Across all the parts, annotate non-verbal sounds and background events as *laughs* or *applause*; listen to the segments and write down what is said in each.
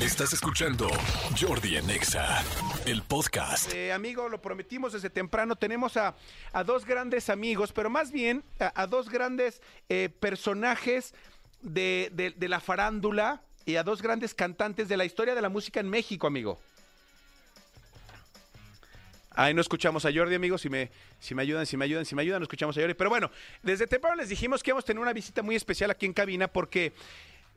Estás escuchando Jordi en Exa, el podcast. Eh, amigo, lo prometimos desde temprano. Tenemos a, a dos grandes amigos, pero más bien a, dos grandes eh, personajes de, de- de la farándula y a dos grandes cantantes de la historia de la música en México, amigo. Ahí no escuchamos a Jordi, amigos. Si me, si me ayudan, si me ayudan, si me ayudan, no escuchamos a Jordi. Pero bueno, desde temprano les dijimos que íbamos a tener una visita muy especial aquí en cabina porque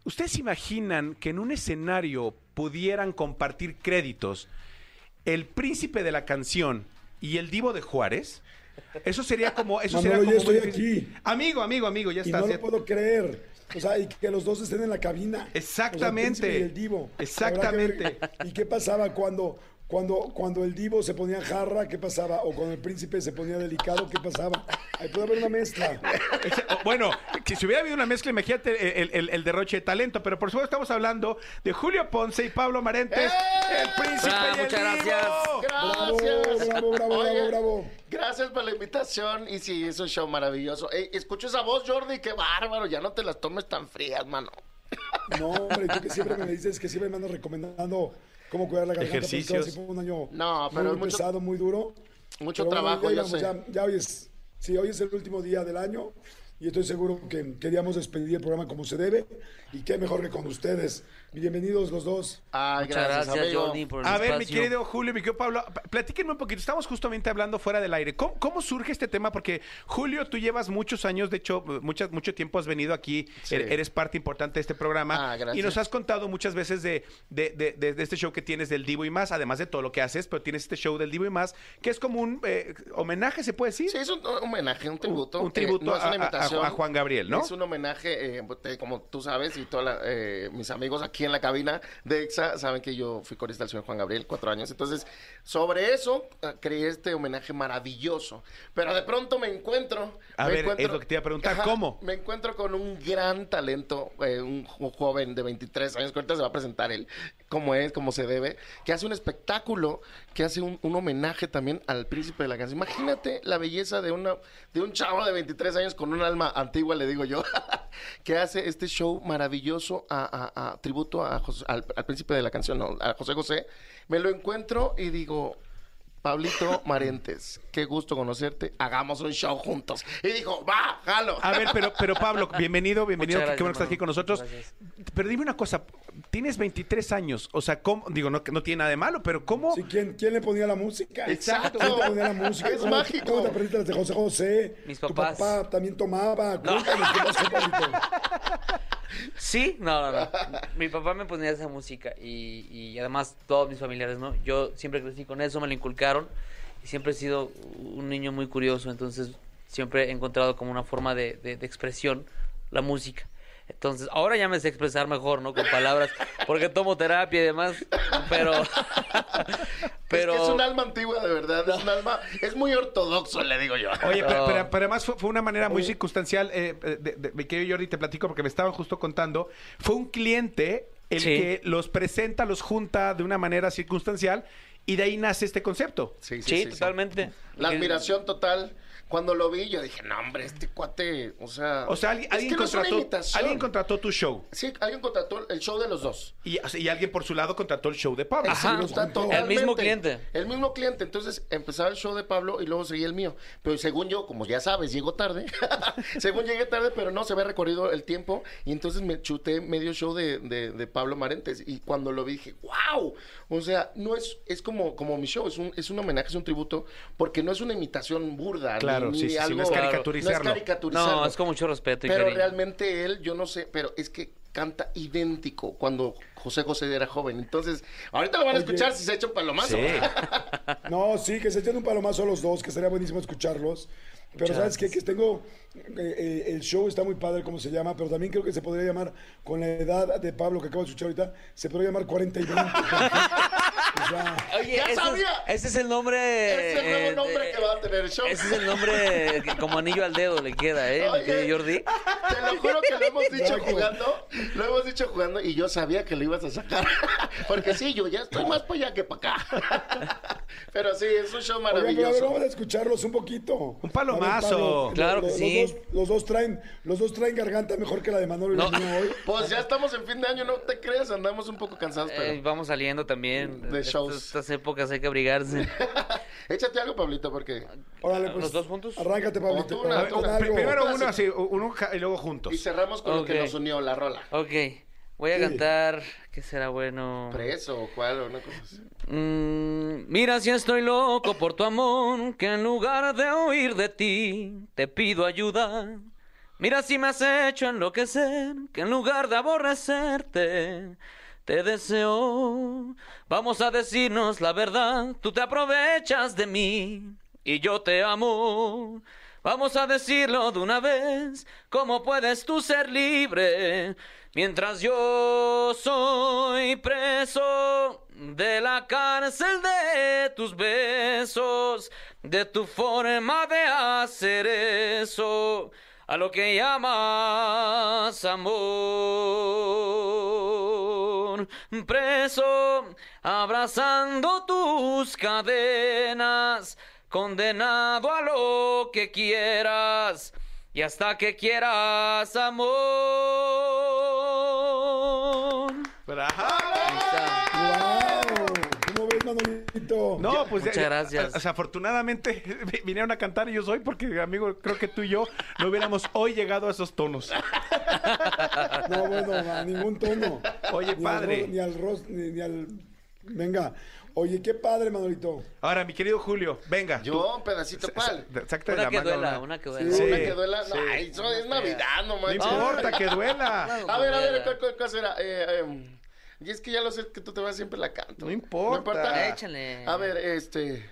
¿ustedes imaginan que en un escenario pudieran compartir créditos el príncipe de la canción y el divo de Juárez? Eso sería como... Eso Manolo, sería como muy estoy difícil. aquí. Amigo, amigo, amigo, ya Y está. no ya- lo puedo creer. O sea, y que los dos estén en la cabina. Exactamente. O sea, el príncipe y el divo. Exactamente. ¿Y qué pasaba cuando, cuando, cuando el divo se ponía jarra? ¿Qué pasaba? O cuando el príncipe se ponía delicado, ¿qué pasaba? Ahí puede haber una mezcla. *laughs* Bueno, que si hubiera habido una mezcla, imagínate el, el- el derroche de talento, pero por supuesto estamos hablando de Julio Ponce y Pablo Marentes, el príncipe Ah, y el muchas gracias. Bravo, Gracias. bravo, bravo, Oye, bravo, bravo. Gracias por la invitación. Y sí, es un show maravilloso. Ey, escucho esa voz, Jordi, qué bárbaro. Ya no te las tomes tan frías, mano. *laughs* No, hombre, tú que siempre me dices que siempre me andas recomendando cómo cuidar la garganta. Ejercicios. fue un año No, pero muy mucho- pesado, muy duro. mucho Pero bueno, trabajo, ya, yo íbamos, sé. ya, ya hoy sí, hoy es el último día del año y estoy seguro que queríamos despedir el programa como se debe y qué mejor que con ustedes. Bienvenidos los dos. Ay, Muchas gracias, amigo. Jordi, por el A ver, mi querido Julio, mi querido Pablo, platíquenme un poquito. Estamos justamente hablando fuera del aire. ¿Cómo, cómo surge este tema? Porque, Julio, tú llevas muchos años, de hecho, muchas, mucho tiempo has venido aquí, Sí. er- eres parte importante de este programa. Ah, gracias. Y nos has contado muchas veces de, de- de- de- de este show que tienes del Divo y más, además de todo lo que haces, pero tienes este show del Divo y más, que es como un eh, homenaje, ¿se puede decir? Sí, es un homenaje, un tributo. Un tributo Eh, no es a- una a- Juan Gabriel, ¿no? Es un homenaje, eh, te- como tú sabes, y todos mis amigos aquí en la cabina de EXA saben que yo fui corista del señor Juan Gabriel cuatro años. Entonces, sobre eso, eh, creé este homenaje maravilloso. Pero de pronto me encuentro... A me ver, es lo que te iba a preguntar, ¿cómo? Me encuentro con un gran talento, eh, un jo- joven de 23 años, que ahorita se va a presentar él, como es, como se debe, que hace un espectáculo, que hace un, un homenaje también al príncipe de la canción. Imagínate la belleza de, una, de un chavo de 23 años con un alma antigua, le digo yo, *laughs* que hace este show maravilloso a, tributo a al, príncipe de la canción, a José José. Me lo encuentro y digo... Pablito Marentes, qué gusto conocerte. Hagamos un show juntos. Y dijo, va, jalo. A ver, pero, pero Pablo, bienvenido, *laughs* bienvenido, Muchas qué bueno que estás aquí con nosotros. Gracias. Pero dime una cosa, tienes 23 años, o sea, ¿cómo? Digo, no, que no tiene nada de malo, pero ¿cómo? Sí, ¿quién, ¿Quién le ponía la música? Exacto. ¿Quién te ponía la música? Es ¿Cómo- mágico. ¿Cómo te aprendiste las de José José? Mis Tu papás. papá también tomaba. Cuéntanos qué pasó, Pablito. *laughs* Sí, no, no, no. Mi papá me ponía esa música y, y además todos mis familiares, ¿no? Yo siempre crecí con eso, me lo inculcaron y siempre he sido un niño muy curioso, entonces siempre he encontrado como una forma de, de- de expresión la música. Entonces, ahora ya me sé expresar mejor, ¿no? Con palabras, porque tomo terapia y demás, pero... pero... *laughs* Es que es un alma antigua, de verdad. Es un alma. Es muy ortodoxo, le digo yo. Oye, pero, No. pero- pero además fue, fue una manera muy circunstancial, eh, de, de- mi querido Jordi, te platico porque me estaban justo contando, fue un cliente el Sí. que los presenta, los junta de una manera circunstancial y de ahí nace este concepto. Sí, Sí, totalmente. La admiración total. Cuando lo vi, yo dije, no, hombre, este cuate, o sea. O sea, alguien, es alguien que no es una contrató, imitación. alguien contrató tu show Sí, alguien contrató el show de los dos. y, y alguien por su lado contrató el show de Pablo. Ajá. El mismo cliente. El mismo cliente. Entonces empezaba el show de Pablo y luego seguía el mío. Pero según yo, como ya sabes, llego tarde. *laughs* según llegué tarde, pero no se había recorrido el tiempo. Y entonces me chuté medio show de, de- de Pablo Marentes. Y cuando lo vi dije, wow. O sea, no es, es como, como mi show, es un, es un homenaje, es un tributo, porque no es una imitación burda. Claro, ni, sí, ni sí, sí, algo, no es caricaturizarlo. No es caricaturizarlo. No, es con mucho respeto y Pero cariño. realmente él, yo no sé, pero es que canta idéntico cuando José José era joven. Entonces, ahorita lo van a Oye. escuchar si se echa un palomazo. Sí. *laughs* No, sí, que se echen un palomazo los dos, que sería buenísimo escucharlos. Pero ¿sabes qué? Que tengo, eh, eh, el show está muy padre como se llama, pero también creo que se podría llamar, con la edad de Pablo que acabo de escuchar ahorita, se podría llamar 40 y 20. *laughs* Oye, ¡Ya ese, sabía! Es, ese es el nombre. Es el nuevo eh, nombre eh, que va a tener el show. Ese es el nombre que como anillo al dedo le queda, ¿eh? Oye. Jordi. Te lo juro que lo hemos dicho jugando. Lo hemos dicho jugando y yo sabía que lo ibas a sacar. *laughs* Porque sí, yo ya estoy más para allá que para acá. *laughs* Pero sí, es un show Oigan, pero a ver, maravilloso. vamos a escucharlos un poquito. Un palomazo. A ver, Pablo, Claro que los, sí. Los dos, los dos traen, los dos traen garganta mejor que la de Manolo y la No. mía hoy. Pues ya estamos en fin de año, no te creas, andamos un poco cansados, Eh, pero vamos saliendo también. De Estas- shows. Estas épocas hay que abrigarse. *laughs* échate algo, Pablito, porque Órale, pues. ¿Los dos juntos? Arráncate, Pablito. Tú una, tú una. Primero uno así, uno y luego juntos. y cerramos con lo que nos unió la rola. ok, voy a Sí. cantar. ¿Qué será bueno? Preso o cuál o una cosa así. Mm, mira si estoy loco por tu amor, que en lugar de huir de ti, te pido ayuda. Mira si me has hecho enloquecer, que en lugar de aborrecerte, te deseo. Vamos a decirnos la verdad, tú te aprovechas de mí y yo te amo. Vamos a decirlo de una vez, ¿cómo puedes tú ser libre? Mientras yo soy preso de la cárcel de tus besos, de tu forma de hacer eso, a lo que llamas amor. Preso, abrazando tus cadenas, condenado a lo que quieras y hasta que quieras amor. ¡Bravo! ¿Cómo ves, Manolito? No, pues Muchas gracias. o sea, afortunadamente vi- *laughs* vinieron a cantar y yo soy porque, amigo, creo que tú y yo no hubiéramos hoy llegado a esos tonos. No, bueno, a ningún tono. Oye, Ni padre. Al ro- ni al ros, ni, ni al. Venga. Oye, qué padre, Manolito. Ahora, mi querido Julio, venga. Yo, un pedacito, ¿cuál? Exacto Una que duela, una- que duela. Sí. Una que duela. No, ay, eso es Navidad, no No manches. importa que duela. *laughs* A ver, a ver, ¿cuál, cuál, cuál será? Eh, em, y es que ya lo sé que tú te vas siempre la canto. No importa. No Échale. A ver, este.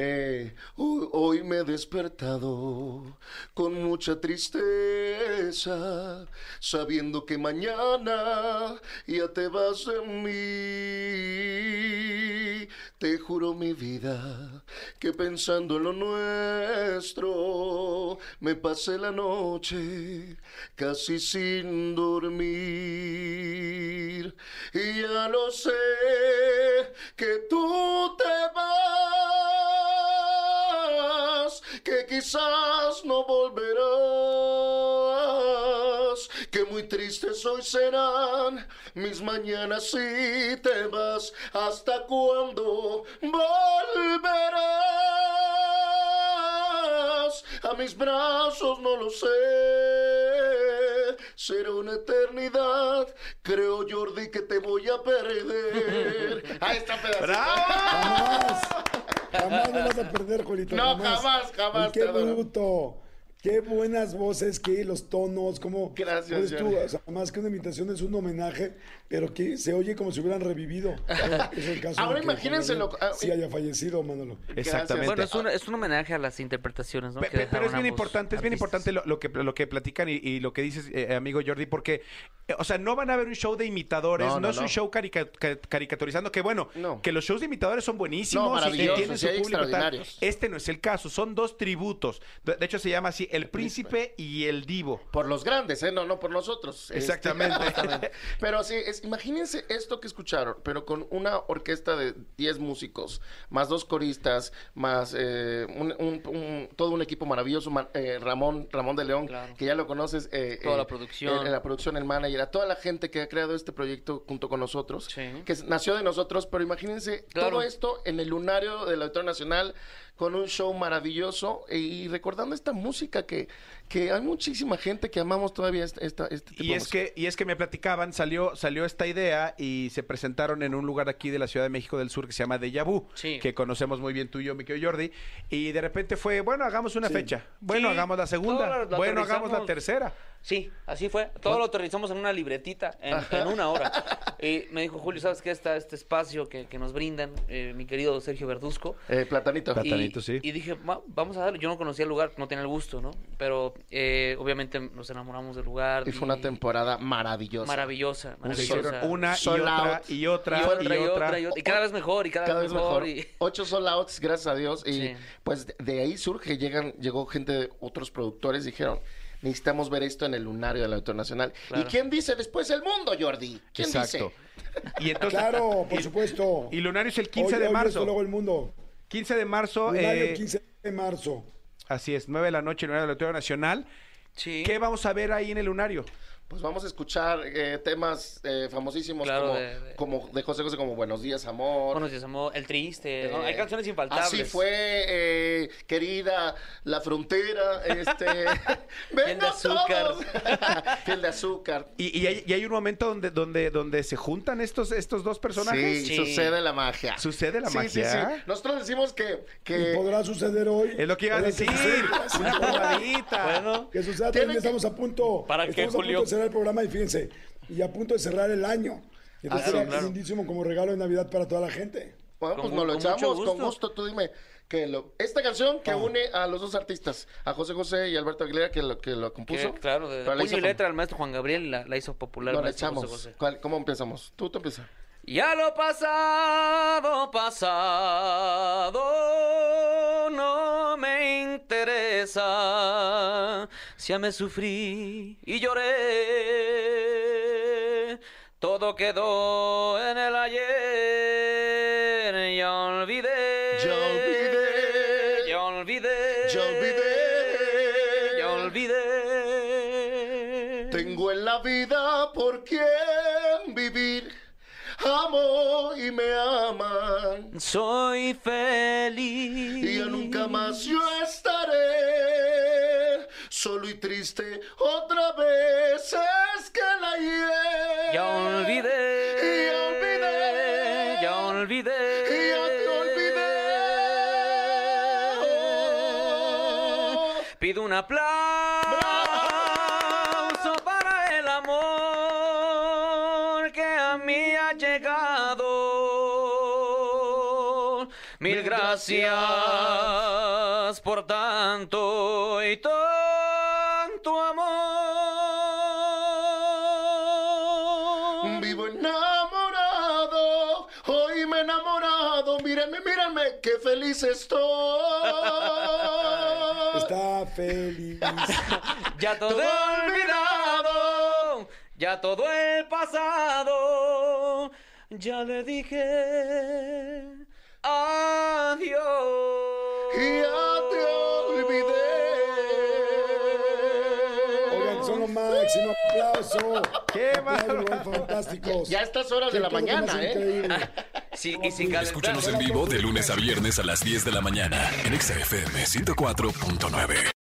Eh, hoy, me he despertado con mucha tristeza, sabiendo que mañana ya te vas de mí. Te juro mi vida que pensando en lo nuestro me pasé la noche casi sin dormir. Y ya lo sé que tú te vas, quizás no volverás, que muy tristes hoy serán mis mañanas si te vas, hasta cuándo volverás a mis brazos, no lo sé. Será una eternidad. Creo, Jordi, que te voy a perder. *laughs* Ahí está pedacito. Jamás. *laughs* Jamás me vas a perder, Julito. No, jamás, jamás, Y qué bruto. Qué buenas voces, qué los tonos, cómo. Gracias, tú, o sea, más que una imitación es un homenaje, pero que se oye como si hubieran revivido. Es el caso Ahora imagínense lo- ah, Sí haya fallecido, Manolo. Exactamente. Bueno, es un, es un homenaje a las interpretaciones, ¿no? Pe- que pe- Pero es bien importante, es bien importante lo, lo que, lo que platican y, y lo que dices, eh, amigo Jordi, porque, eh, o sea, no van a haber un show de imitadores, no, No, no, es un no. show carica- ca- caricaturizando, que bueno, No. que los shows de imitadores son buenísimos No, y- tienen su público. Este no es el caso, son dos tributos. De hecho, se llama así, El Príncipe y El Divo. Por los grandes, ¿eh? No, no por nosotros. Este, Exactamente. *laughs* pero sí, es, imagínense esto que escucharon, pero con una orquesta de 10 músicos, más dos coristas, más eh, un, un- un- todo un equipo maravilloso, ma- eh, Ramón, Ramón de León, Claro. que ya lo conoces. eh, Toda eh, la producción. eh, la producción, el manager, a toda la gente que ha creado este proyecto junto con nosotros, Sí. que nació de nosotros, pero imagínense Claro. todo esto en el lunario del Auditorio Nacional con un show maravilloso y recordando esta música que, que hay muchísima gente que amamos todavía esta, esta- este tipo Y de es música. que, y es que me platicaban, salió, salió esta idea y se presentaron en un lugar aquí de la Ciudad de México del Sur que se llama Deja Vu, Sí. que conocemos muy bien tú y yo, mi querido Jordi, y de repente fue, bueno, hagamos una Sí. fecha, bueno, Sí, hagamos la segunda, bueno, hagamos la tercera. Sí, así fue. Todo lo aterrizamos en una libretita en, en una hora. *laughs* Y me dijo, Julio, ¿sabes qué? Está este espacio que, que nos brindan eh, mi querido Sergio Verduzco. Eh, platanito. Y- Platanito, sí. Y dije, "Va- vamos a darle. Yo no conocía el lugar, no tenía el gusto, ¿no? Pero eh, obviamente nos enamoramos del lugar. Y fue una temporada maravillosa. Maravillosa, maravillosa. una y otra, out. y otra, y otra, y otra, y y otra. Y cada vez mejor, y cada, Cada vez mejor. y- Ocho sold outs, gracias a Dios. Y Sí. pues de, de ahí surge, llegan, llegó gente de otros productores, dijeron, necesitamos ver esto en el lunario del Auditorio Nacional. ¿Y quién dice después el mundo, Jordi? ¿Quién Exacto. dice? Y entonces, Claro, *laughs* por y- supuesto. Y Lunario es el 15 Hoy- de hoy marzo. luego el mundo. 15 de marzo. Lunario, eh, 15 de marzo. Así es, 9 de la noche, Lunario del Auditorio Nacional. Sí. ¿Qué vamos a ver ahí en el Lunario? Pues vamos a escuchar eh, temas eh, famosísimos Claro, como, de- de- como de José José como Buenos días, amor. Buenos días, amor. El triste. ¿no? Eh, Hay canciones infaltables. Así fue, eh, querida, la frontera, este... *laughs* *laughs* Piel de azúcar. todos. *laughs* Piel de azúcar. Y, y hay, y hay un momento donde, donde, donde se juntan estos, estos dos personajes. Sí, Sí. sucede la magia. ¿Sucede la Sí, magia? Sí, sí. Nosotros decimos que... Y que podrá suceder hoy. Es lo que iba a decir. Una. Bueno. Que suceda también, que- estamos a punto. ¿Para a Julio? Cerrar el programa y fíjense, y a punto de cerrar el año. Entonces Ah, sería claro. lindísimo como regalo de Navidad para toda la gente. Bueno, pues nos lo con echamos con gusto. gusto. Tú dime que lo, esta canción que Ah. une a los dos artistas, a José José y Alberto Aguilera, que lo, que lo Que, compuso. claro, de, pero la puño y letra al maestro Juan Gabriel la, la hizo popular. No, el le maestro echamos. José José. ¿Cuál- ¿Cómo empezamos? Tú te empiezas. Ya lo pasado, pasado, no me interesa. Si ya me sufrí y lloré, todo quedó en el ayer. Ya olvidé. Ya olvidé. Ya olvidé. Ya olvidé. Ya olvidé. Tengo en la vida por quién vivir. Amo y me aman. Soy feliz. Y ya nunca más yo estaré solo y triste otra vez. Es que la ayer. Ya olvidé. Ya olvidé. Ya olvidé. Ya te olvidé. Pido un aplauso gracias por tanto y tanto amor. Vivo enamorado, hoy me he enamorado, mírenme, mírenme, qué feliz estoy. *laughs* Está feliz. *laughs* Ya todo Todo olvidado, ya todo el pasado, ya le dije. Y ya te olvidé. Oigan, son lo máximo. Aplauso. ¡Qué bárbaro! fantásticos. Ya a estas horas de la mañana, ¿eh? *laughs* Sí, y sin. Escúchanos en vivo de lunes a viernes a las 10 de la mañana en XFM 104.9.